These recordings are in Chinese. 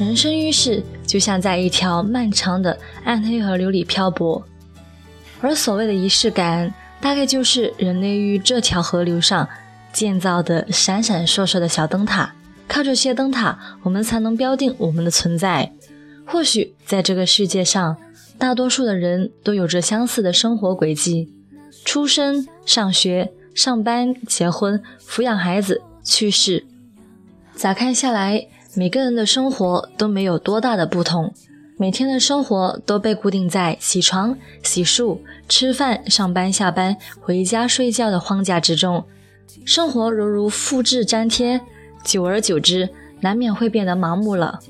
人生于世，就像在一条漫长的暗黑河流里漂泊，而所谓的仪式感，大概就是人类于这条河流上建造的闪闪烁烁的小灯塔。靠这些灯塔，我们才能标定我们的存在。或许在这个世界上，大多数的人都有着相似的生活轨迹：出生、上学、上班、结婚、抚养孩子、去世。咋看下来？每个人的生活都没有多大的不同，每天的生活都被固定在起床、洗漱、吃饭、上班、下班、回家睡觉的框架之中。生活犹如复制粘贴，久而久之，难免会变得麻木了。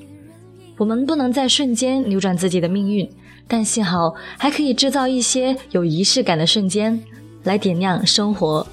我们不能在瞬间扭转自己的命运，但幸好还可以制造一些有仪式感的瞬间，来点亮生活。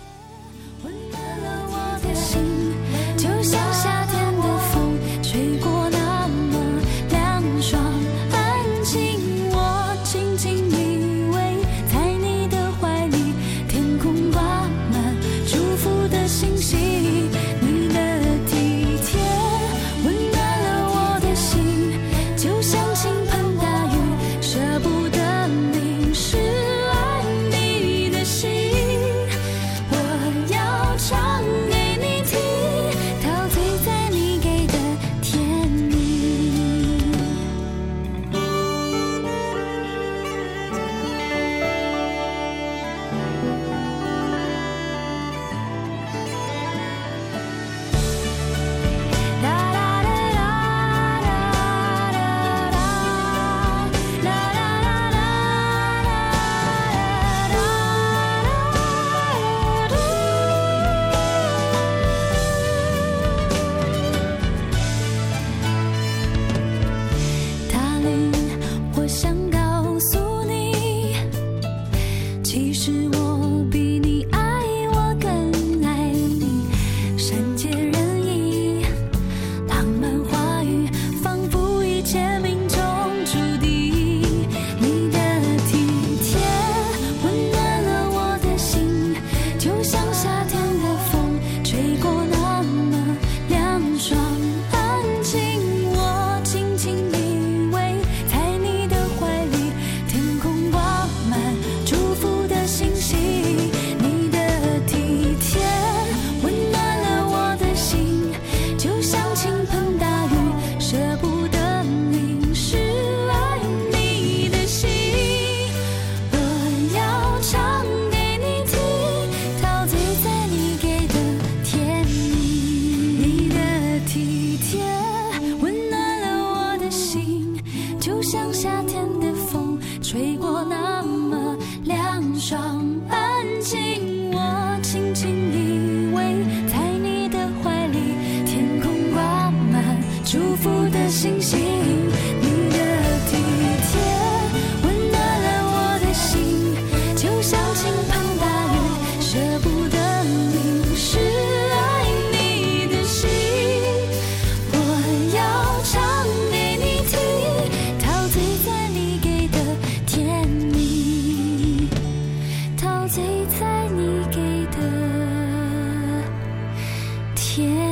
就像夏天的风吹过那么凉爽安静我轻轻依偎在片。